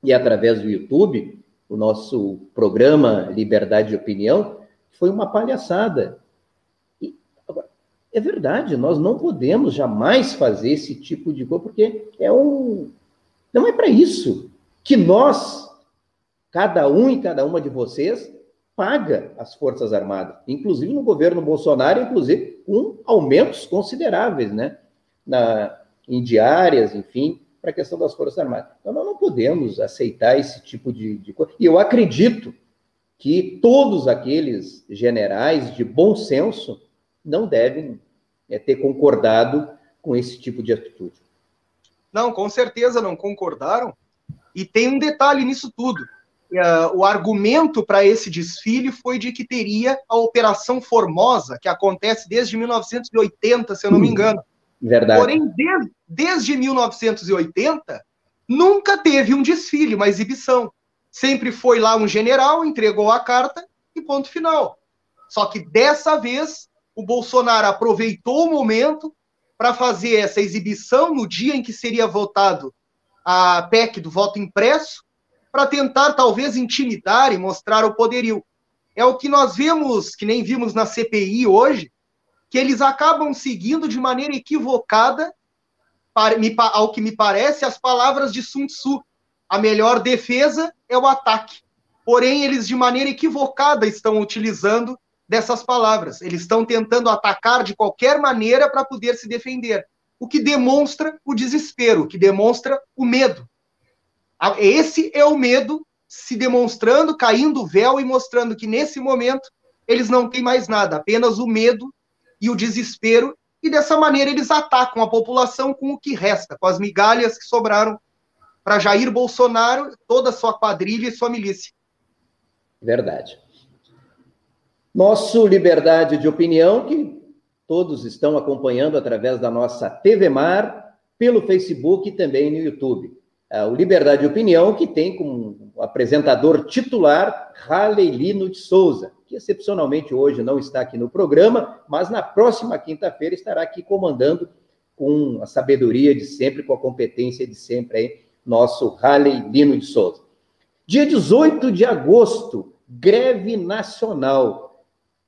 A: e através do YouTube, o nosso programa Liberdade de Opinião, foi uma palhaçada. E, agora, é verdade, nós não podemos jamais fazer esse tipo de coisa, porque é um. Não é para isso que nós, cada um e cada uma de vocês, paga as Forças Armadas, inclusive no governo Bolsonaro, inclusive com aumentos consideráveis, né? Na, em diárias, enfim, para a questão das Forças Armadas. Então, nós não podemos aceitar esse tipo de, de coisa. E eu acredito que todos aqueles generais de bom senso não devem é, ter concordado com esse tipo de atitude.
B: Não, com certeza não concordaram, e tem um detalhe nisso tudo. Uh, o argumento para esse desfile foi de que teria a Operação Formosa, que acontece desde 1980, se eu não me engano.
A: Verdade.
B: Porém, de, desde 1980, nunca teve um desfile, uma exibição. Sempre foi lá um general, entregou a carta e ponto final. Só que dessa vez, o Bolsonaro aproveitou o momento para fazer essa exibição no dia em que seria votado a PEC do voto impresso para tentar talvez intimidar e mostrar o poderio. É o que nós vemos, que nem vimos na CPI hoje, que eles acabam seguindo de maneira equivocada, ao que me parece, as palavras de Sun Tzu. A melhor defesa é o ataque. Porém, eles de maneira equivocada estão utilizando dessas palavras. Eles estão tentando atacar de qualquer maneira para poder se defender o que demonstra o desespero, o que demonstra o medo. Esse é o medo se demonstrando, caindo o véu e mostrando que nesse momento eles não têm mais nada, apenas o medo e o desespero, e dessa maneira eles atacam a população com o que resta, com as migalhas que sobraram para Jair Bolsonaro, toda a sua quadrilha e sua milícia.
A: Verdade. Nosso liberdade de opinião, que todos estão acompanhando através da nossa TV Mar, pelo Facebook e também no YouTube. É, o Liberdade de Opinião, que tem como apresentador titular Halley Lino de Souza, que excepcionalmente hoje não está aqui no programa, mas na próxima quinta-feira estará aqui comandando com a sabedoria de sempre, com a competência de sempre aí, nosso Halley Lino de Souza. Dia 18 de agosto, greve nacional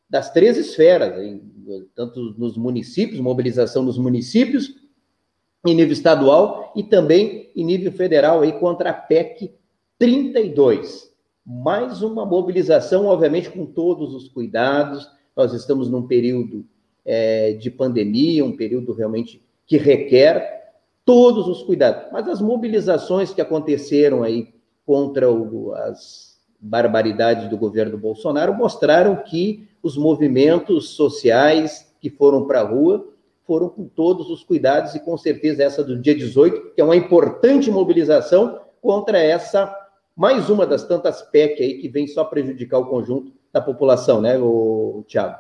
A: das três esferas, tanto nos municípios, mobilização nos municípios, em nível estadual e também em nível federal aí contra a PEC 32. Mais uma mobilização, obviamente, com todos os cuidados. Nós estamos num período é, de pandemia, um período realmente que requer todos os cuidados. Mas as mobilizações que aconteceram aí contra o, as barbaridades do governo Bolsonaro mostraram que os movimentos sociais que foram para a rua foram com todos os cuidados e com certeza essa do dia 18, que é uma importante mobilização contra essa mais uma das tantas PEC aí que vem só prejudicar o conjunto da população, né, o Tiago?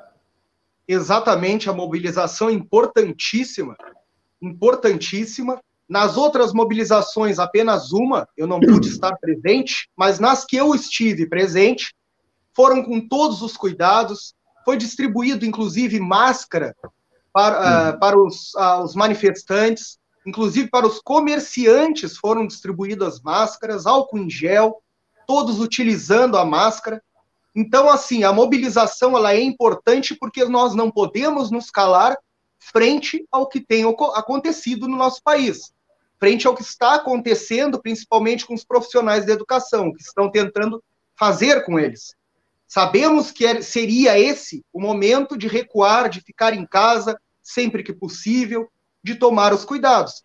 B: Exatamente, a mobilização importantíssima, importantíssima. Nas outras mobilizações, apenas uma, eu não pude estar presente, mas nas que eu estive presente, foram com todos os cuidados, foi distribuído, inclusive, máscara para, uh, para os, uh, os manifestantes, inclusive para os comerciantes foram distribuídas máscaras, álcool em gel, todos utilizando a máscara. Então, assim, a mobilização ela é importante porque nós não podemos nos calar frente ao que tem acontecido no nosso país, frente ao que está acontecendo, principalmente com os profissionais da educação, que estão tentando fazer com eles. Sabemos que é, seria esse o momento de recuar, de ficar em casa sempre que possível, de tomar os cuidados.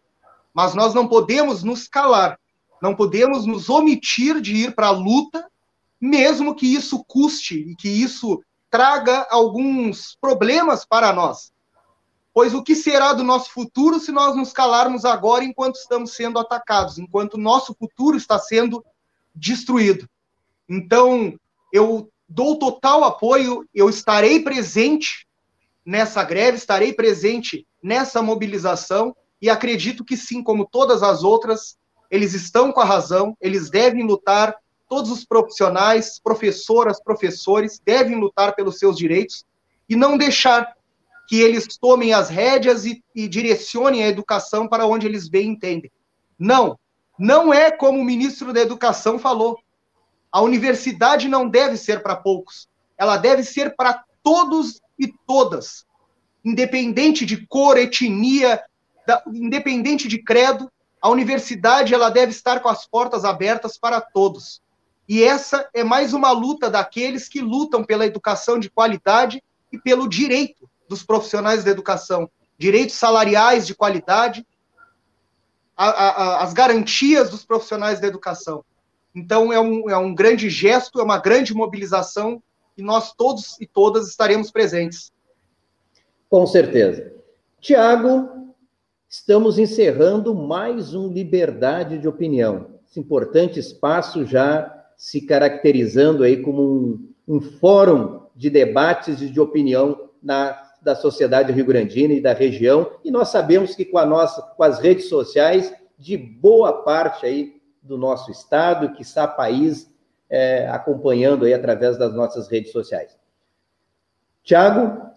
B: Mas nós não podemos nos calar, não podemos nos omitir de ir para a luta, mesmo que isso custe e que isso traga alguns problemas para nós. Pois o que será do nosso futuro se nós nos calarmos agora enquanto estamos sendo atacados, enquanto nosso futuro está sendo destruído? Então, eu dou total apoio, eu estarei presente nessa greve, estarei presente nessa mobilização e acredito que sim, como todas as outras, eles estão com a razão, eles devem lutar, todos os profissionais, professoras, professores, devem lutar pelos seus direitos e não deixar que eles tomem as rédeas e, e direcionem a educação para onde eles bem entendem. Não, não é como o ministro da Educação falou. A universidade não deve ser para poucos, ela deve ser para todos e todas, independente de cor, etnia, da, independente de credo, a universidade ela deve estar com as portas abertas para todos. E essa é mais uma luta daqueles que lutam pela educação de qualidade e pelo direito dos profissionais da educação, direitos salariais de qualidade, a, a, as garantias dos profissionais da educação. Então, é um, é um grande gesto, é uma grande mobilização e nós todos e todas estaremos presentes.
A: Com certeza. Tiago, estamos encerrando mais um Liberdade de Opinião. Esse importante espaço já se caracterizando aí como um, um fórum de debates e de opinião na, da sociedade rio-grandina e da região. E nós sabemos que com, a nossa, com as redes sociais, de boa parte aí do nosso estado, que está país é, acompanhando aí através das nossas redes sociais. Tiago,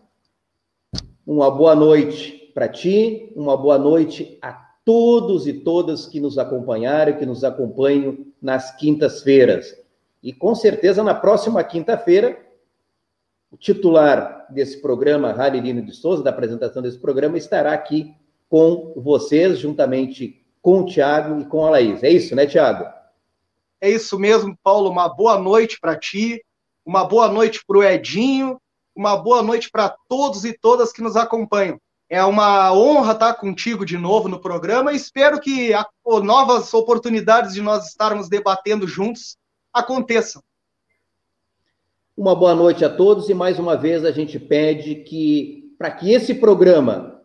A: uma boa noite para ti, uma boa noite a todos e todas que nos acompanharam, que nos acompanham nas quintas-feiras. E com certeza na próxima quinta-feira, o titular desse programa, Raririno de Souza, da apresentação desse programa, estará aqui com vocês, juntamente com o Tiago e com a Laís. É isso, né, Tiago?
B: É isso mesmo, Paulo. Uma boa noite para ti, uma boa noite para o Edinho, uma boa noite para todos e todas que nos acompanham. É uma honra estar contigo de novo no programa e espero que a, novas oportunidades de nós estarmos debatendo juntos aconteçam.
A: Uma boa noite a todos e mais uma vez a gente pede que, para que esse programa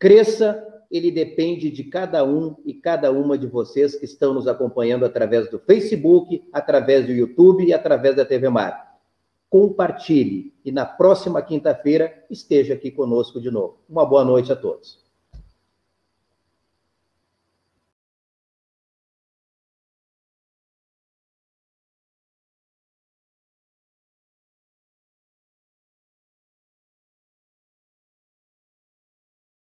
A: cresça, ele depende de cada um e cada uma de vocês que estão nos acompanhando através do Facebook, através do YouTube e através da TV Mar. Compartilhe e na próxima quinta-feira esteja aqui conosco de novo. Uma boa noite a todos.